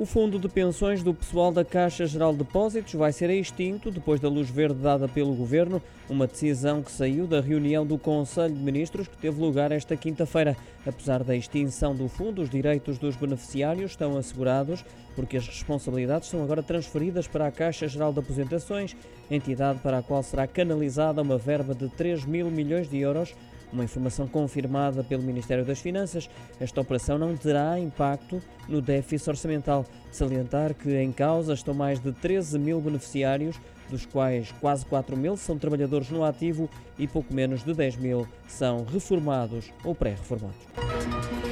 O fundo de pensões do pessoal da Caixa Geral de Depósitos vai ser extinto depois da luz verde dada pelo Governo, uma decisão que saiu da reunião do Conselho de Ministros que teve lugar esta quinta-feira. Apesar da extinção do fundo, os direitos dos beneficiários estão assegurados porque as responsabilidades são agora transferidas para a Caixa Geral de Aposentações, entidade para a qual será canalizada uma verba de 3 mil milhões de euros uma informação confirmada pelo Ministério das Finanças, esta operação não terá impacto no déficit orçamental. Salientar que em causa estão mais de 13 mil beneficiários, dos quais quase 4 mil são trabalhadores no ativo e pouco menos de 10 mil são reformados ou pré-reformados.